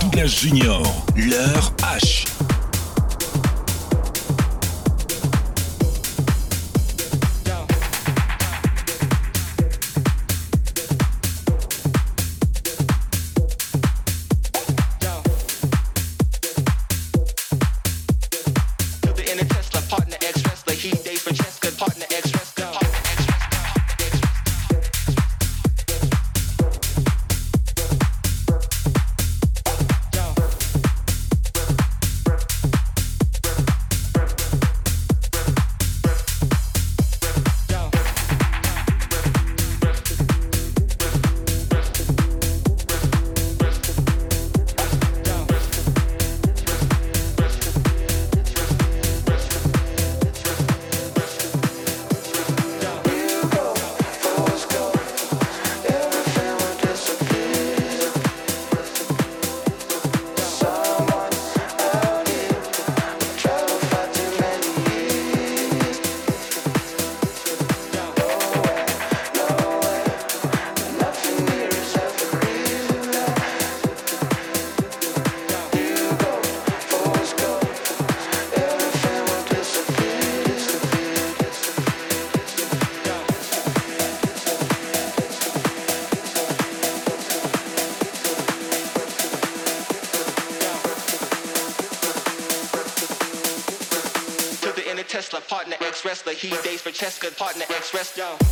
Douglas Junior, leur H. wrestler. He dates for Cheska, partner ex wrestler.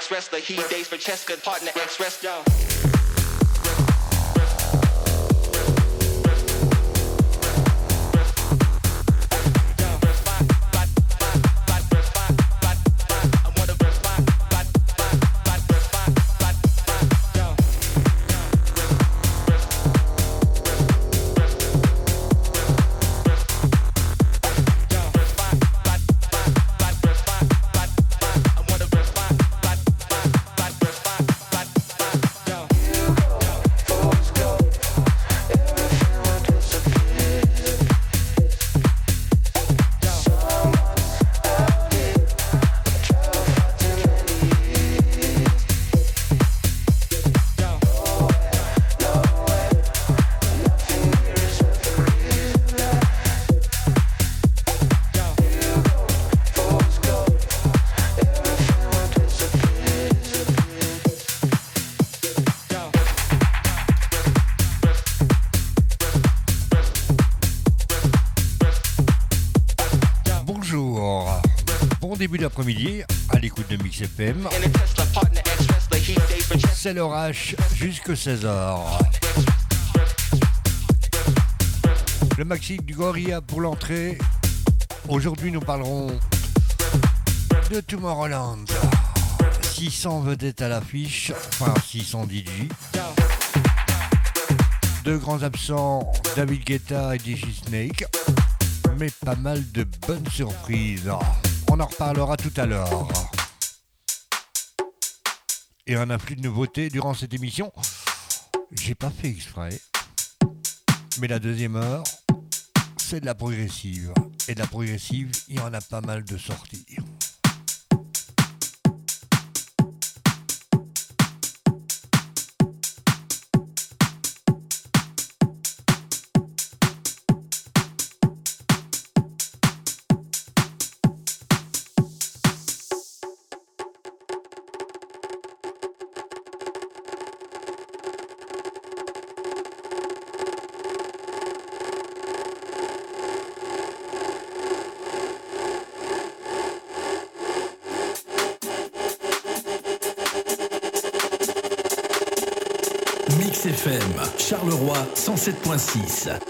ex-wrestler. heat days for Cheska partner ex-wrestler. Début d'après-midi à l'écoute de Mix FM. C'est l'orage jusque 16h. Le maxi du Gorilla pour l'entrée. Aujourd'hui, nous parlerons de Tomorrowland. 600 vedettes à l'affiche, enfin 600 DJ. Deux grands absents, David Guetta et DJ Snake. Mais pas mal de bonnes surprises. On en reparlera tout à l'heure. Et un afflux de nouveautés durant cette émission. J'ai pas fait exprès. Mais la deuxième heure, c'est de la progressive. Et de la progressive, il y en a pas mal de sorties. 107.6.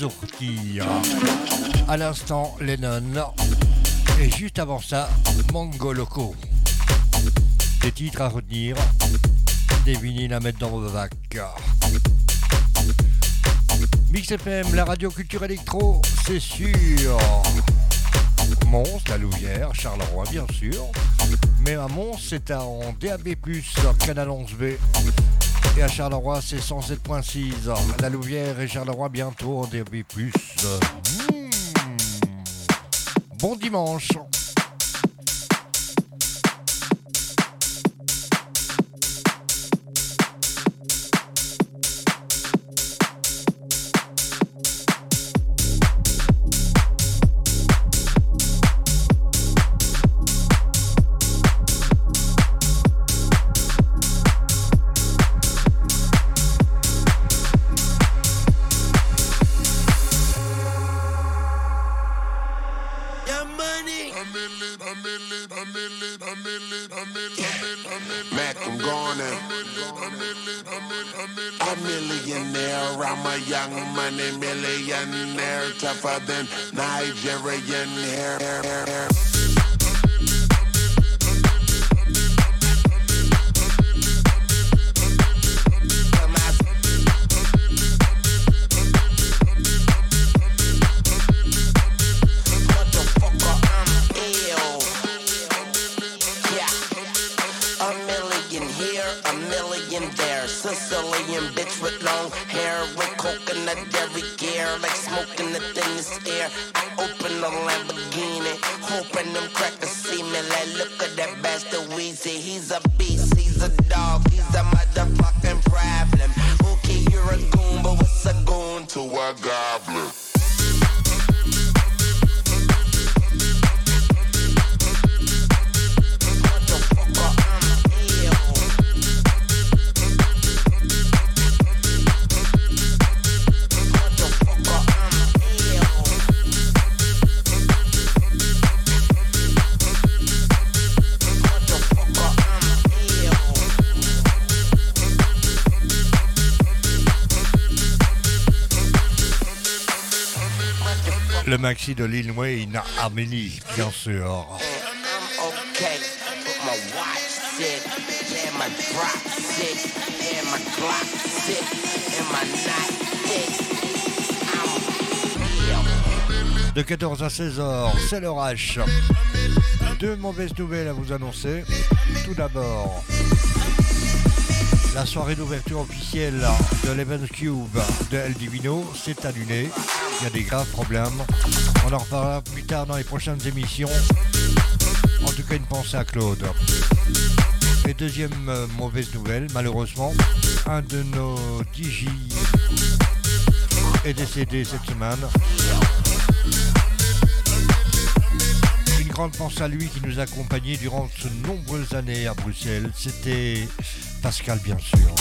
sorties. À l'instant, Lennon. Et juste avant ça, Mongo Loco. Des titres à retenir, des vinyles à mettre dans vos bacs. Mix FM, la radio culture électro, c'est sûr. Mons, la Louvière, Charleroi bien sûr. Mais à Mons, c'est en DAB+, canal 11B. Et à Charleroi, c'est 107.6. La Louvière et Charleroi bientôt en DAB+. Mmh. Bon dimanche. Tougher than Nigerian hair. Motherfucker, maxi de Lil Wayne, Amélie, bien sûr. De 14 à 16h, c'est le rush. Deux mauvaises nouvelles à vous annoncer. Tout d'abord, la soirée d'ouverture officielle de l'Event Cube de El Divino s'est annulée il y a des graves problèmes. On en reparlera plus tard dans les prochaines émissions. En tout cas, une pensée à Claude. Et deuxième euh, mauvaise nouvelle, malheureusement, un de nos DJ est décédé cette semaine. Une grande pensée à lui qui nous a accompagnés durant de nombreuses années à Bruxelles. C'était Pascal, bien sûr.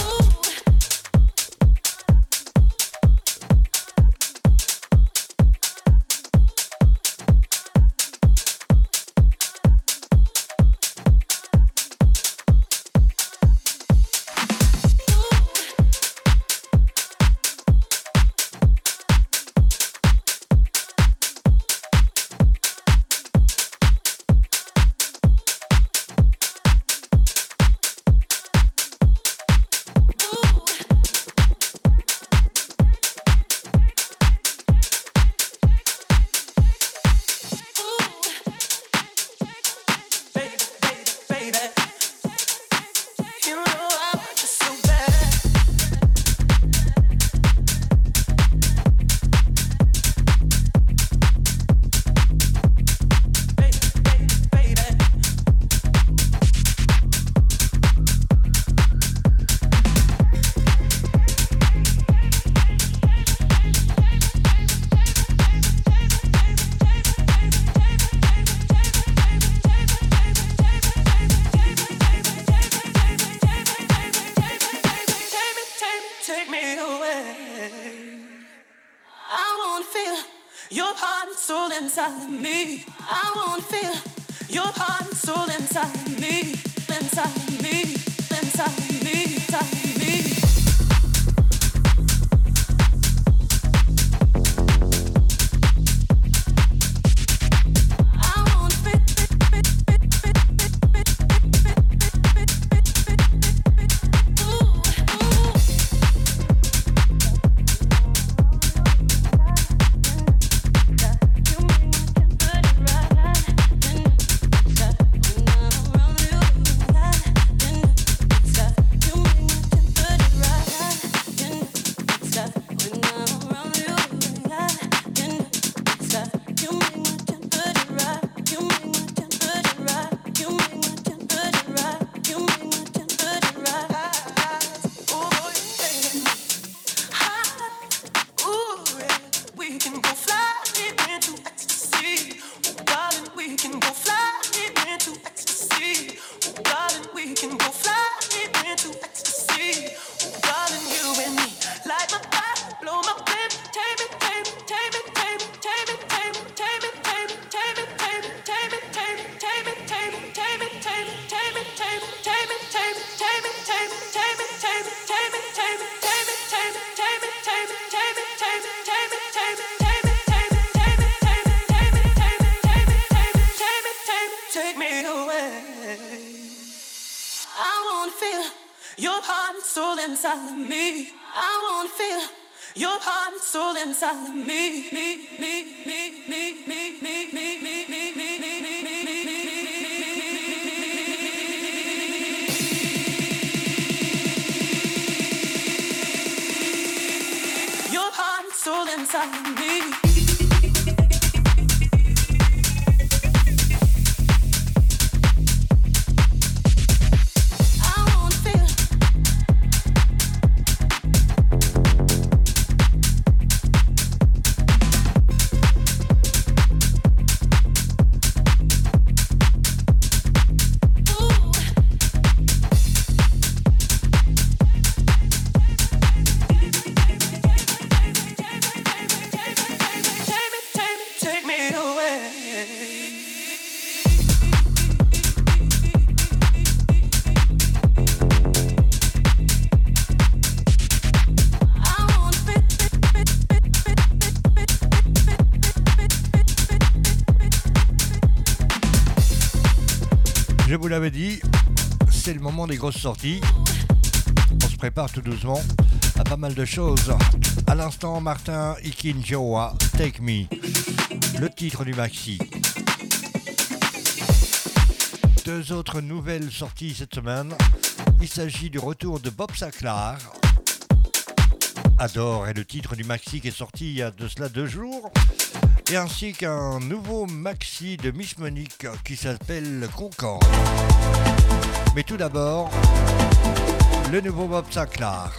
Des grosses sorties. On se prépare tout doucement à pas mal de choses. À l'instant, Martin Ikinjoa, Take Me, le titre du maxi. Deux autres nouvelles sorties cette semaine. Il s'agit du retour de Bob Saclar. Adore est le titre du maxi qui est sorti il y a de cela deux jours et ainsi qu'un nouveau maxi de Miss Monique qui s'appelle Concorde. Mais tout d'abord, le nouveau Bob Saclar.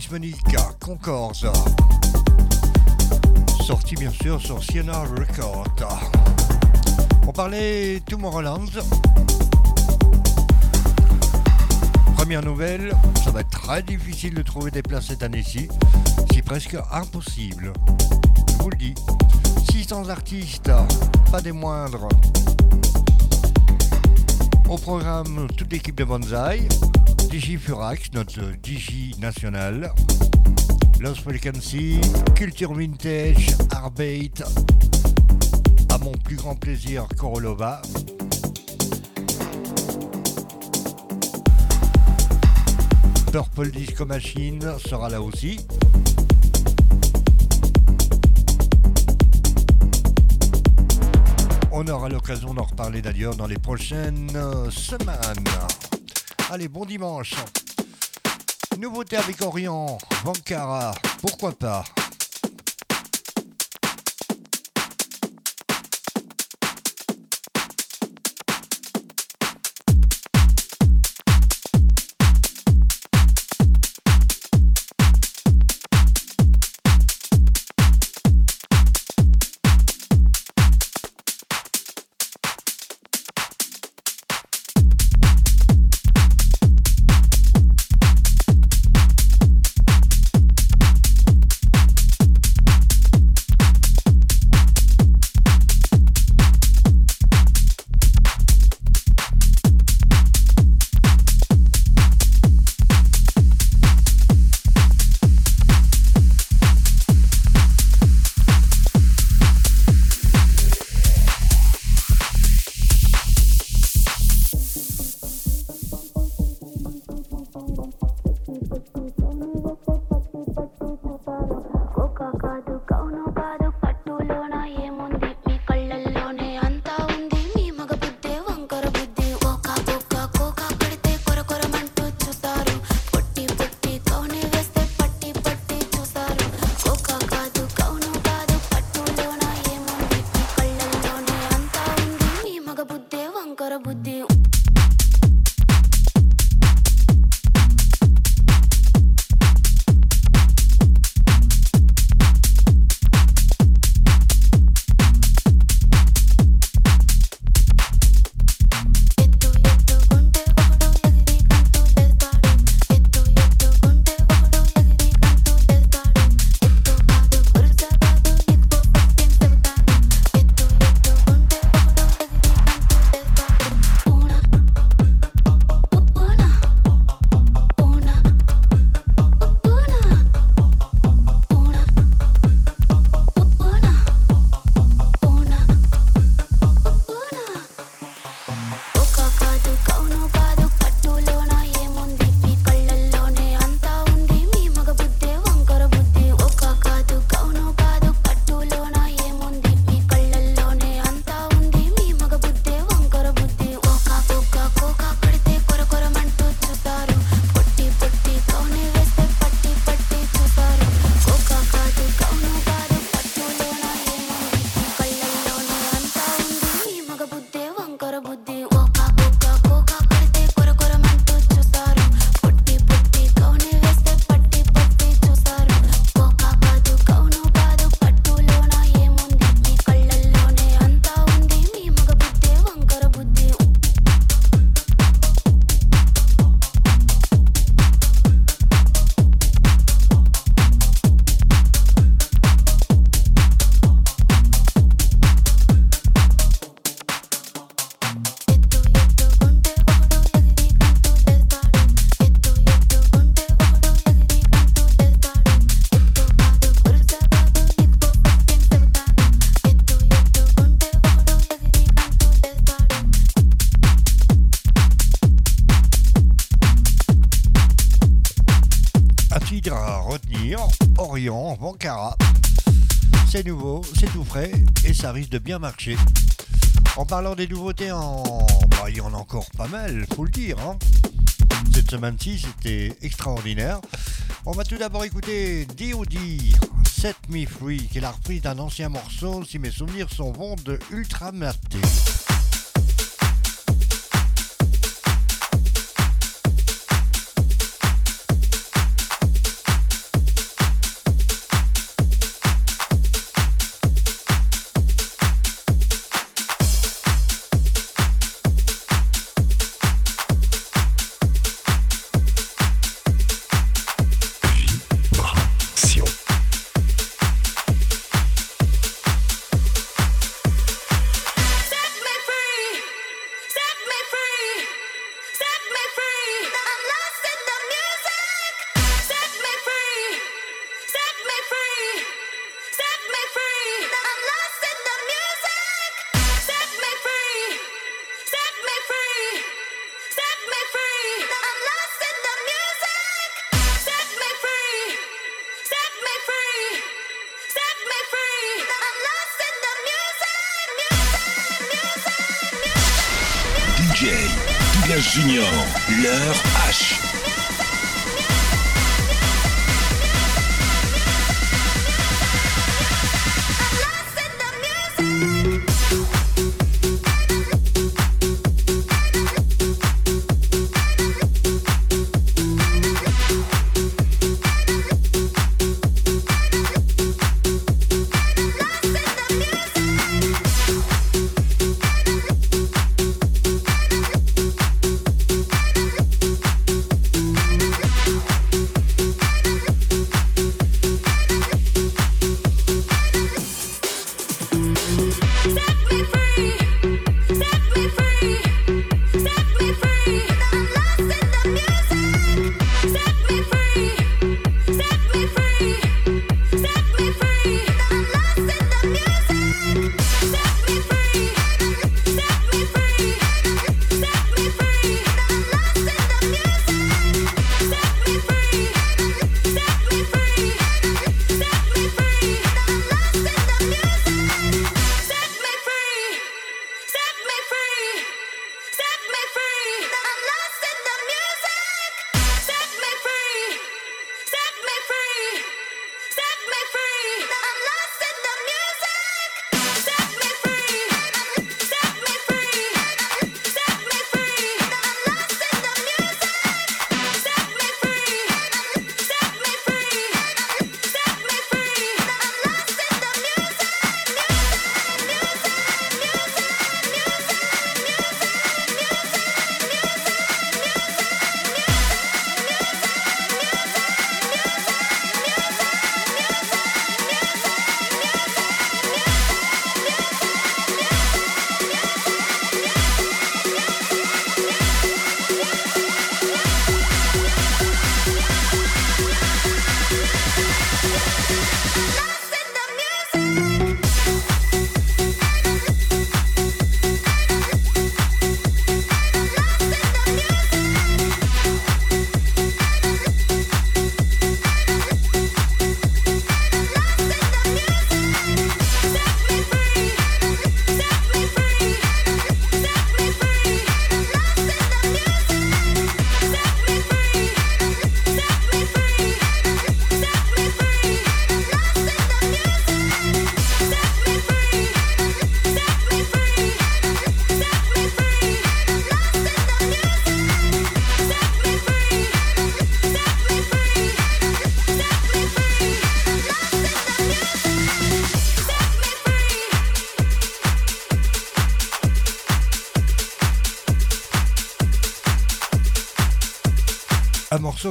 Miss Monique, Concorde. Sorti bien sûr sur Siena Record. On parlait Tomorrowland. Première nouvelle, ça va être très difficile de trouver des places cette année-ci. C'est presque impossible. Je vous le dis. 600 artistes, pas des moindres. Au programme, toute l'équipe de Bonsaï, DJ Furax, notre DJ national, Lost Frequency, Culture Vintage, Arbeit, à mon plus grand plaisir, Korolova. Purple Disco Machine sera là aussi. On aura l'occasion d'en reparler d'ailleurs dans les prochaines semaines. Allez, bon dimanche. Nouveauté avec Orient, Vankara, pourquoi pas C'est nouveau, c'est tout frais et ça risque de bien marcher. En parlant des nouveautés. Bah, il y en a encore pas mal, faut le dire. Hein. Cette semaine-ci, c'était extraordinaire. On va tout d'abord écouter D.O.D. Set Me Free, qui est la reprise d'un ancien morceau, si mes souvenirs sont bons, de Ultra Maté.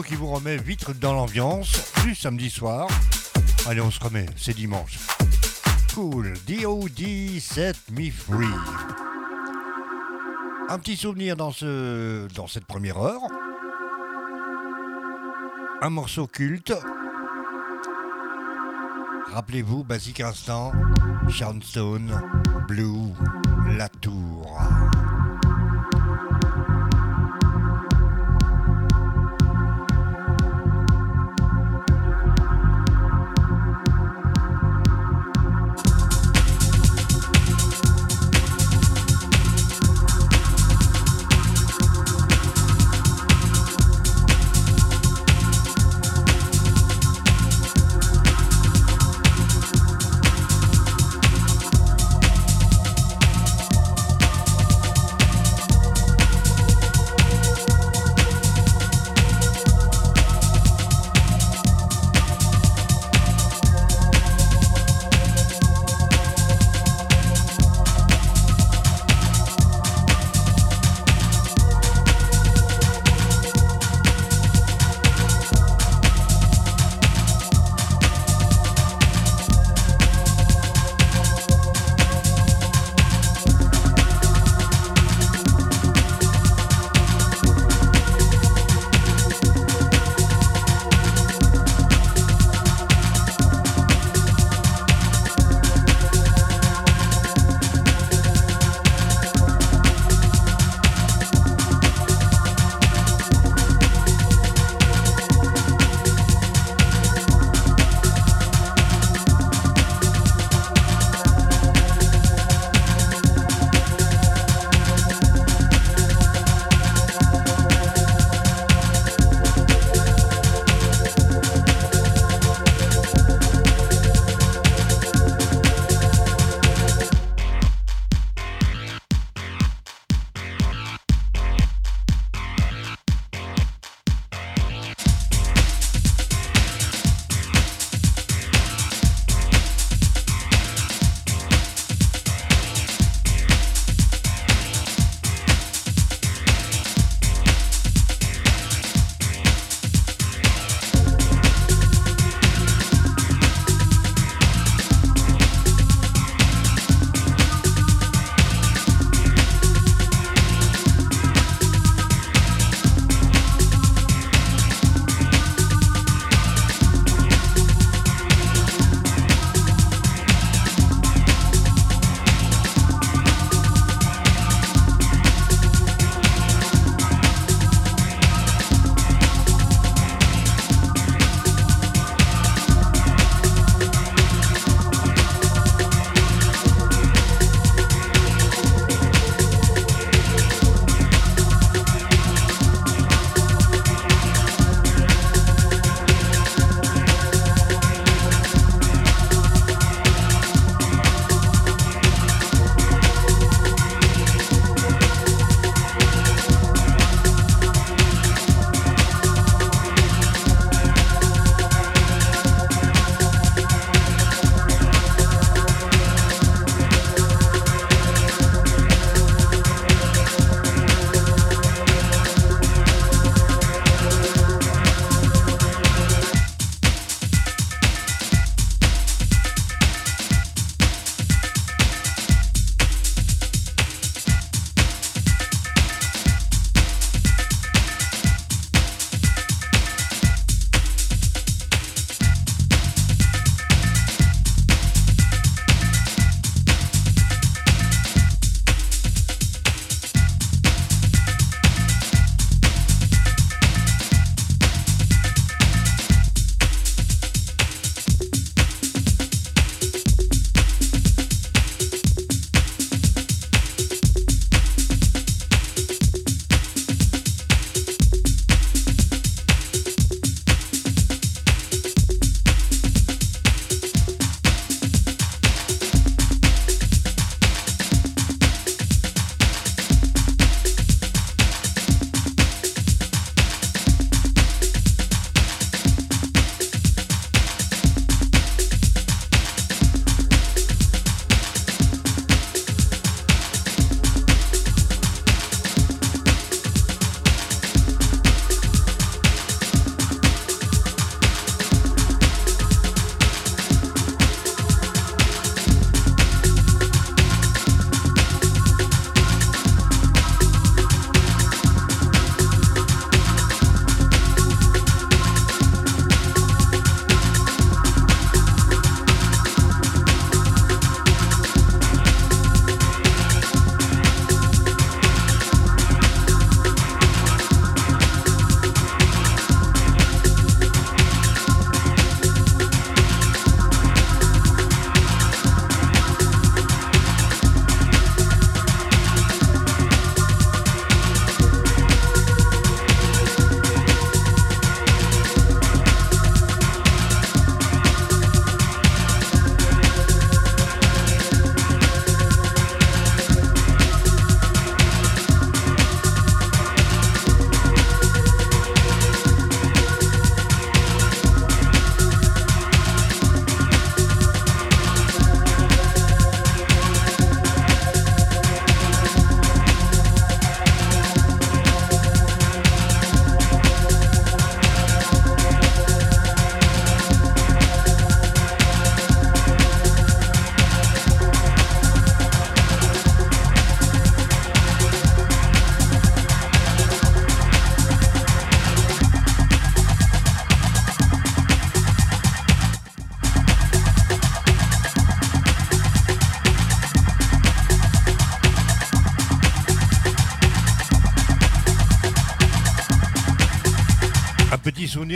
Qui vous remet vite dans l'ambiance du samedi soir. Allez, on se remet, c'est dimanche. Cool, DOD Set Me Free. Un petit souvenir dans, ce, dans cette première heure. Un morceau culte. Rappelez-vous, Basic Instant, Stone, Blue,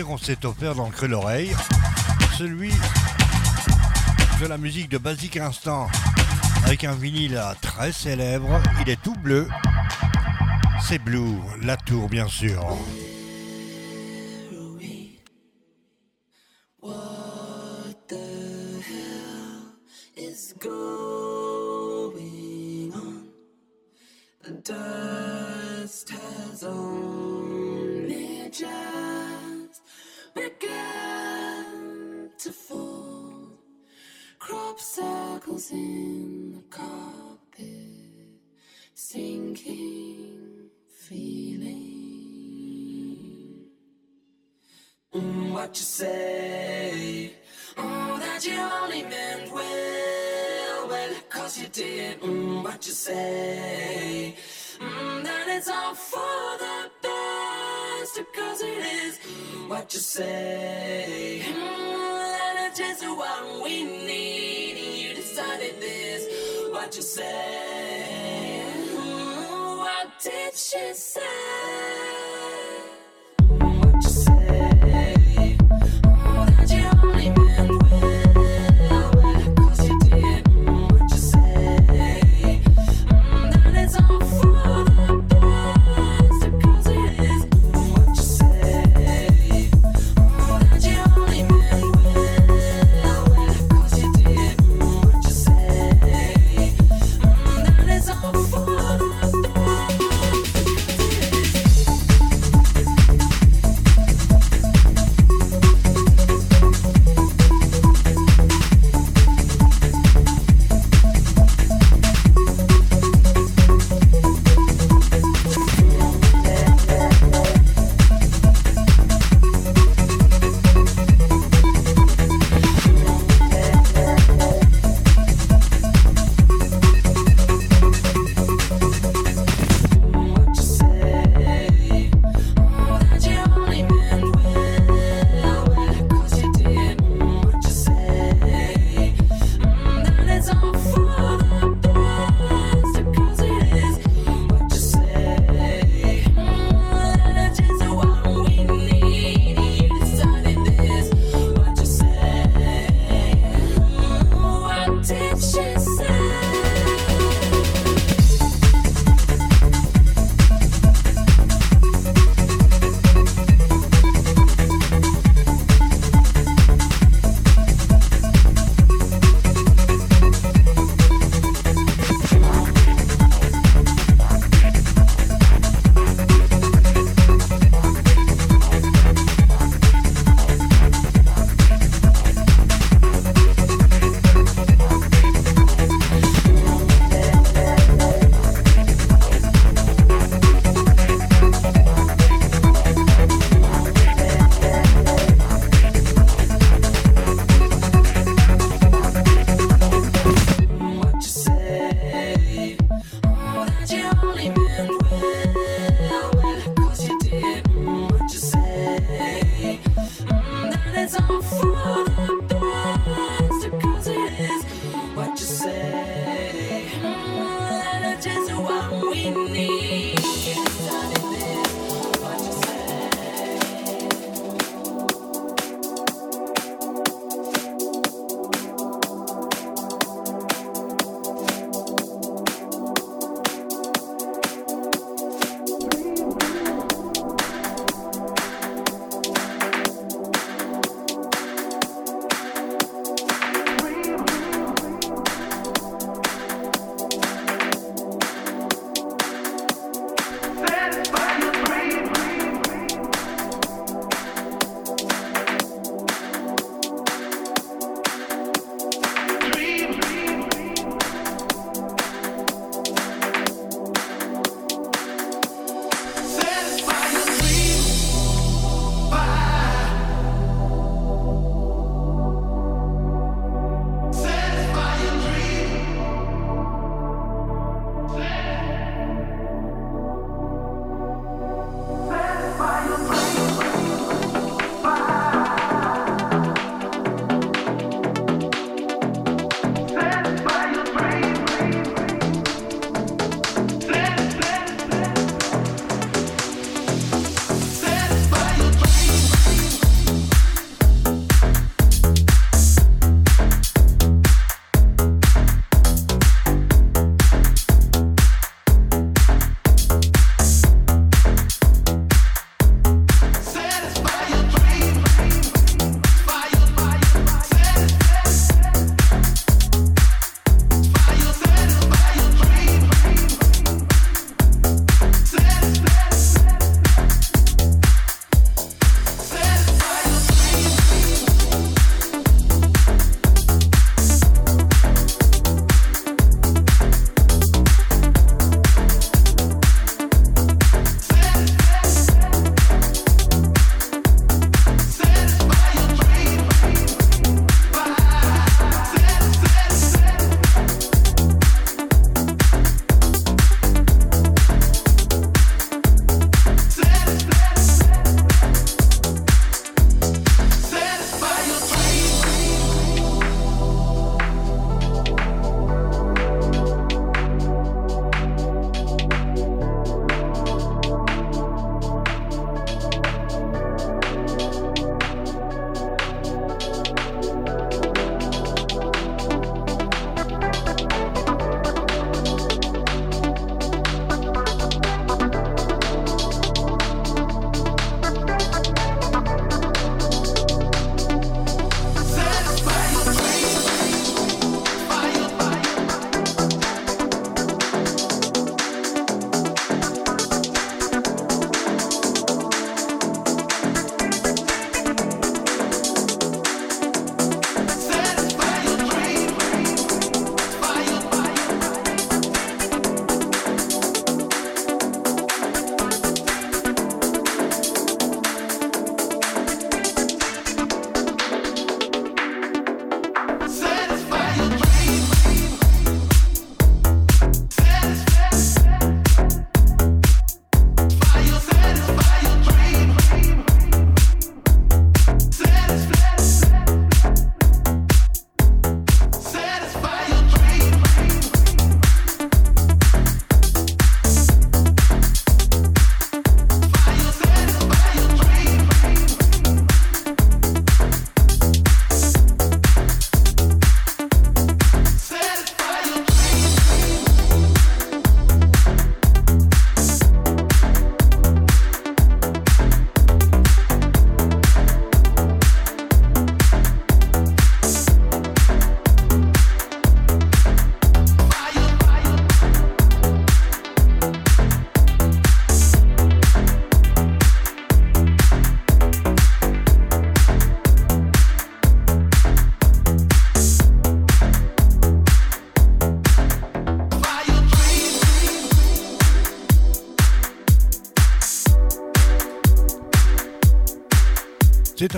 On s'est offert dans le creux l'oreille, celui de la musique de Basic Instant, avec un vinyle très célèbre, il est tout bleu, c'est Blue, la tour bien sûr.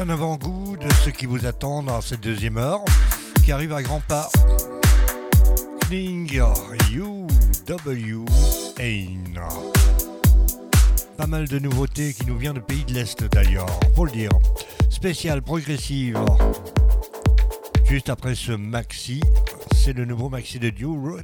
Un avant-goût de ce qui vous attend dans cette deuxième heure, qui arrive à grands pas. Kling UW. Pas mal de nouveautés qui nous viennent de pays de l'Est d'ailleurs, faut le dire. Spécial progressive. Juste après ce maxi, c'est le nouveau maxi de New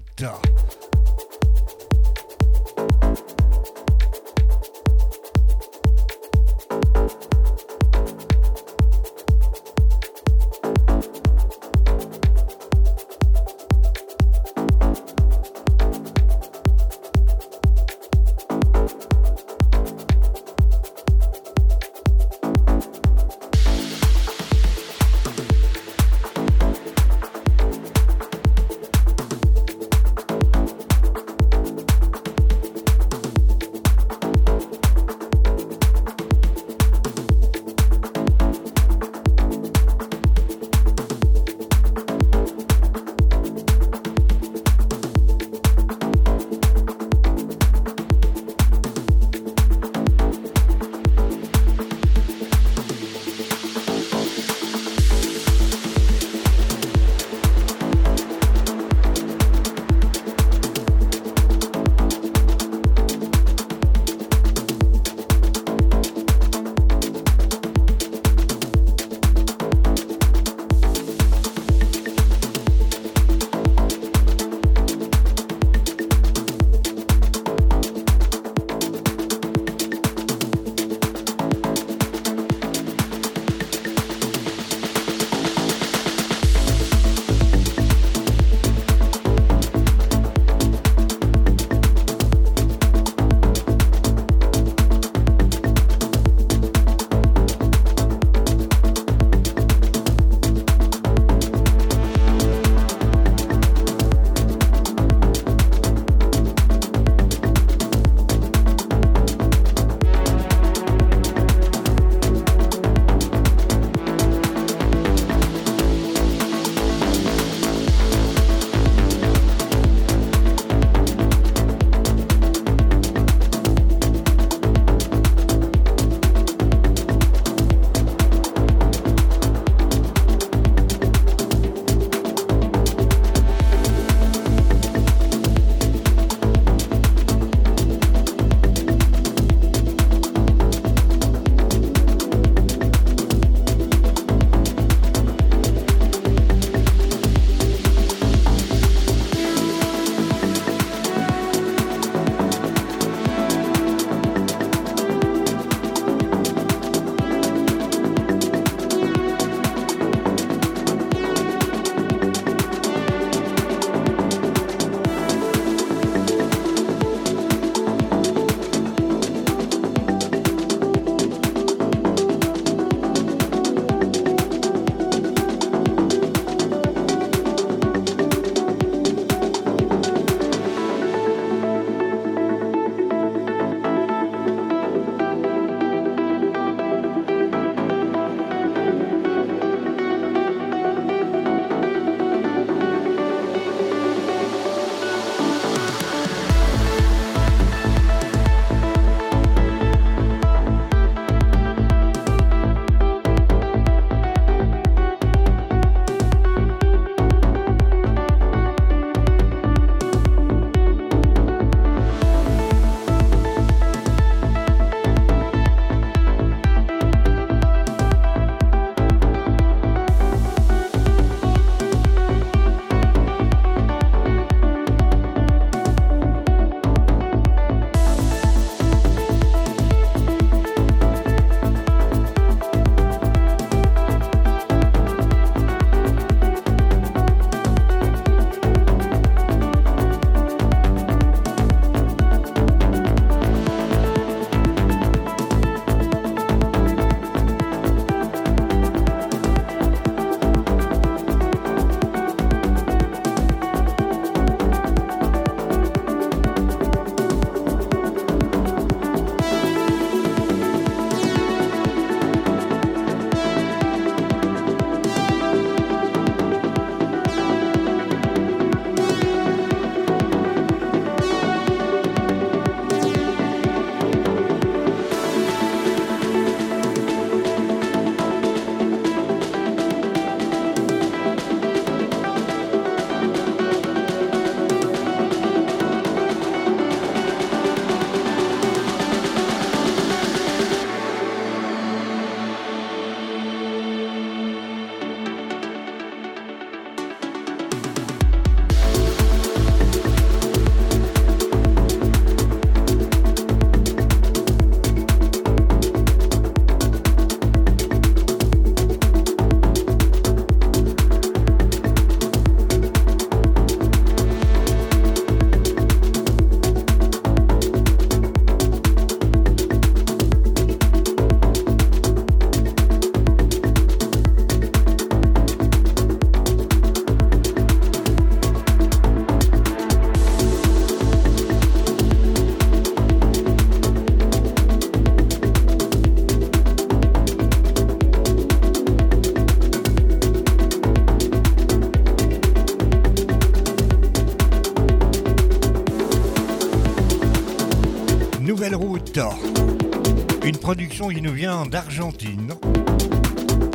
Une production qui nous vient d'Argentine.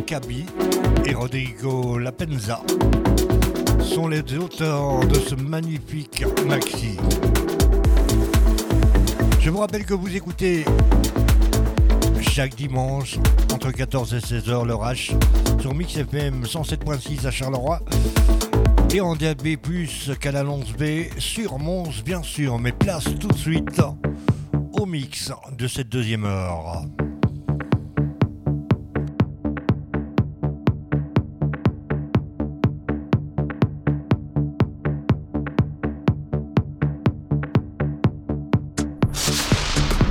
Cabi et Rodrigo Lapenza sont les auteurs de ce magnifique maxi. Je vous rappelle que vous écoutez chaque dimanche entre 14 et 16 h le H sur Mix FM 107.6 à Charleroi et en DAB+, Canal 11B sur Mons bien sûr, mais place tout de suite au mix de cette deuxième heure.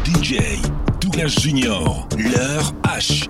DJ Douglas Junior, l'heure H.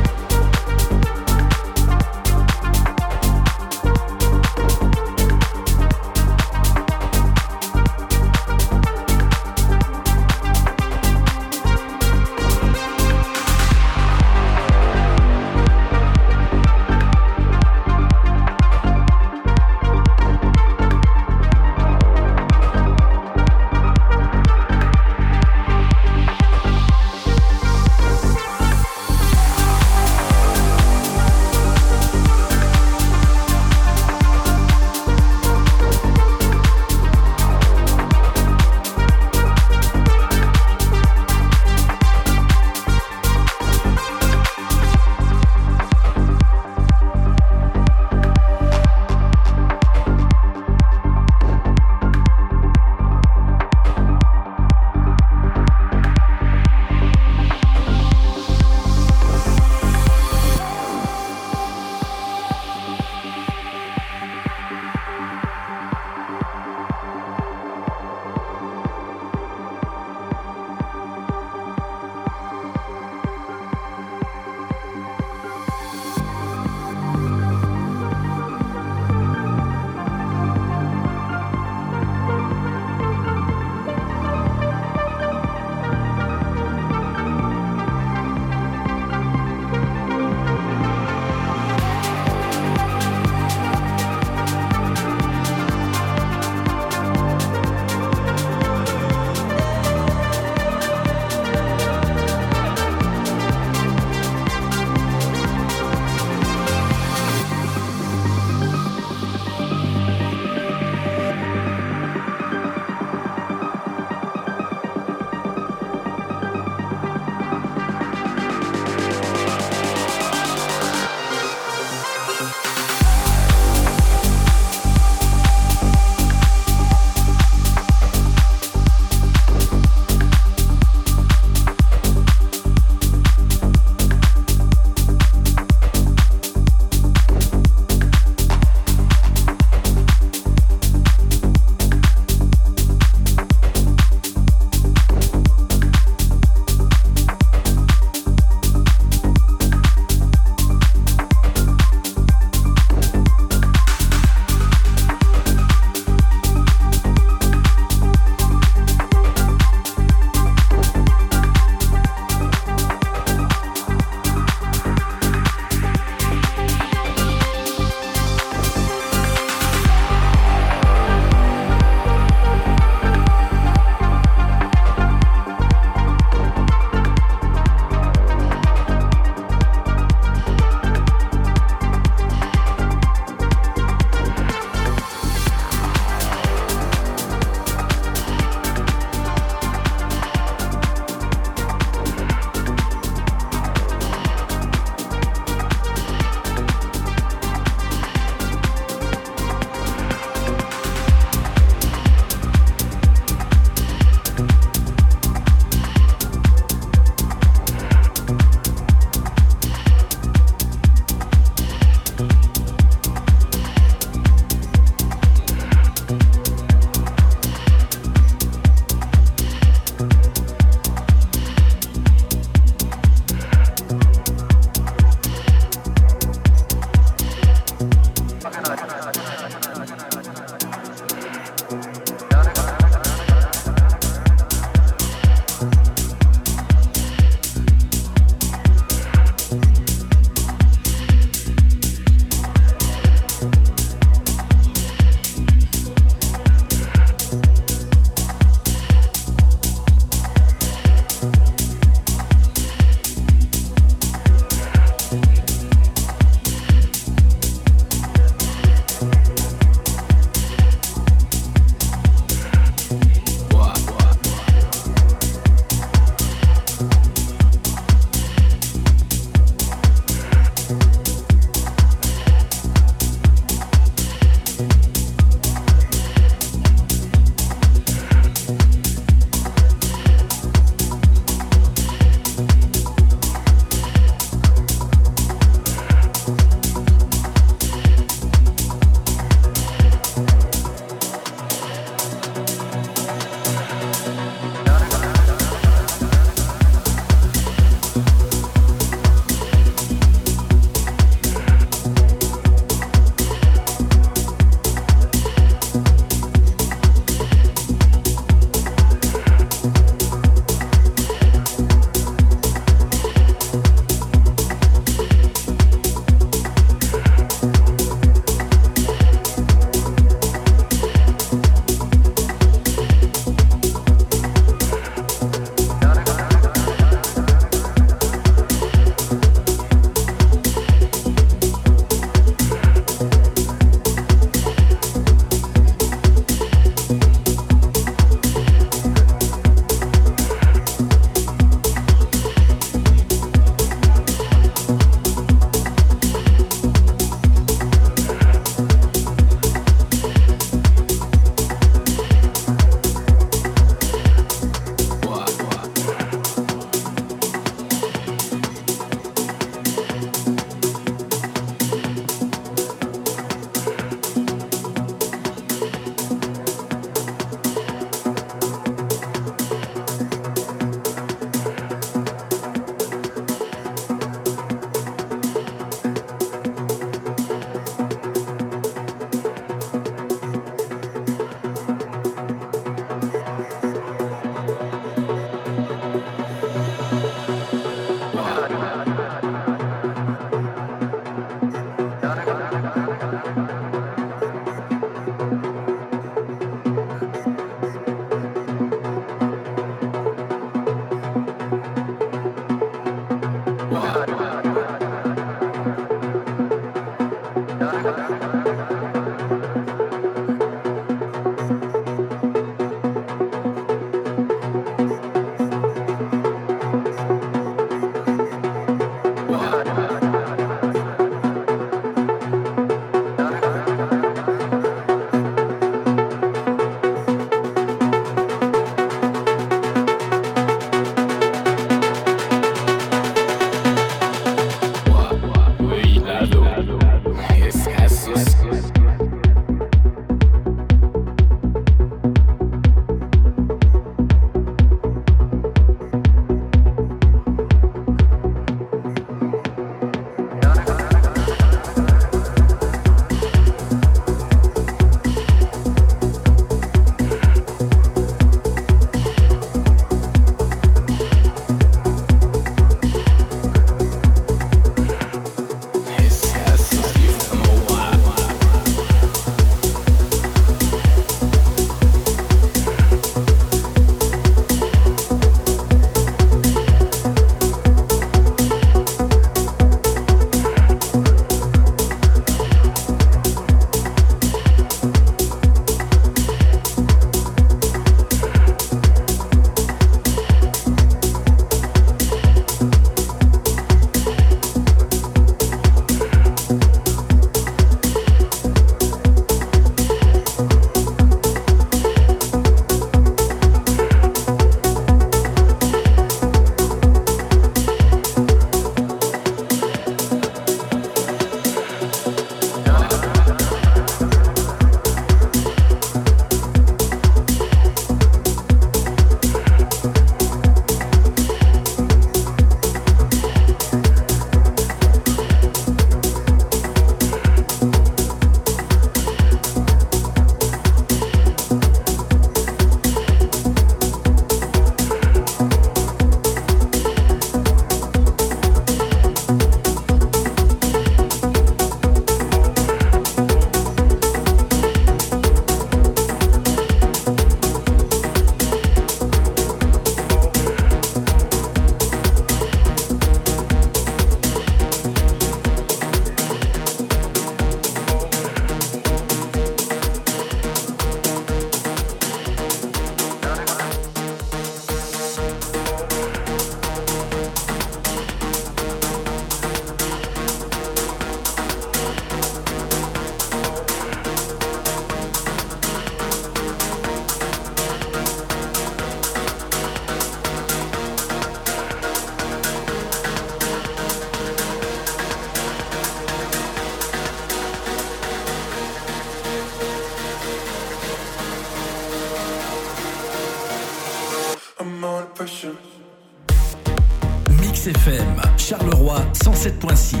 107.6.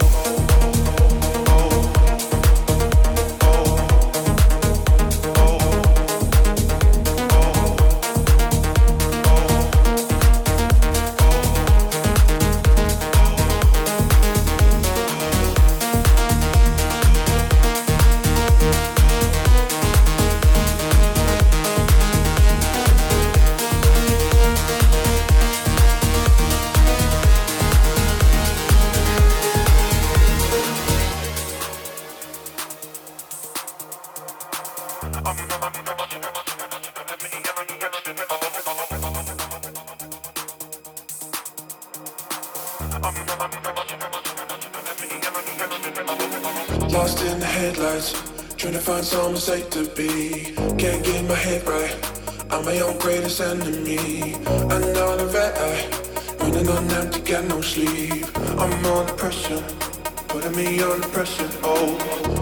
feel the pressure, oh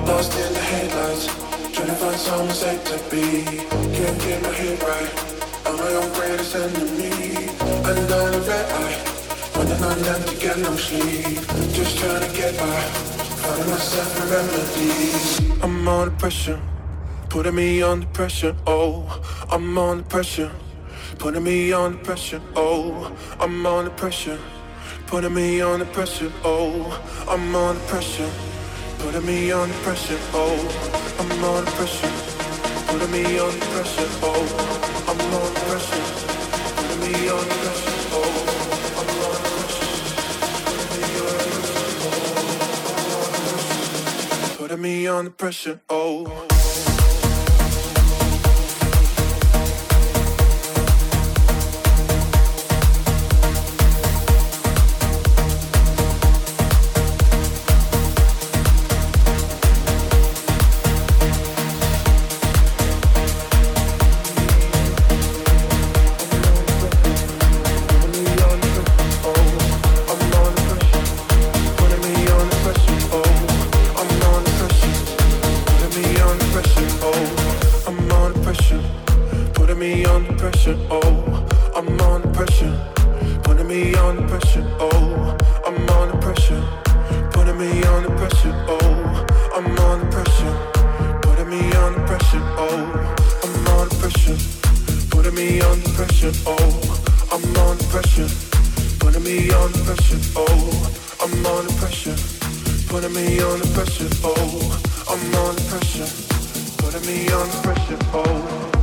Lost in the headlights Trying to find someone safe to be. Can't get my head right. I'm my own greatest enemy. Under the red light Running on them to get no sleep. Just trying to get by Finding myself a remedy I'm under pressure Putting me under pressure, oh I'm under pressure Putting me under pressure, oh I'm under pressure. Putting me on the pressure, oh, I'm on the pressure. Putting me on the pressure, oh, I'm on the pressure. Putting me on the pressure, oh, I'm on the pressure. Putting me on the oh, pressure. Putting me on the pressure. Oh, me on the pressure, oh, I'm on the pressure. Putting me on the pressure, oh, I'm on the pressure. Putting me on the pressure, oh.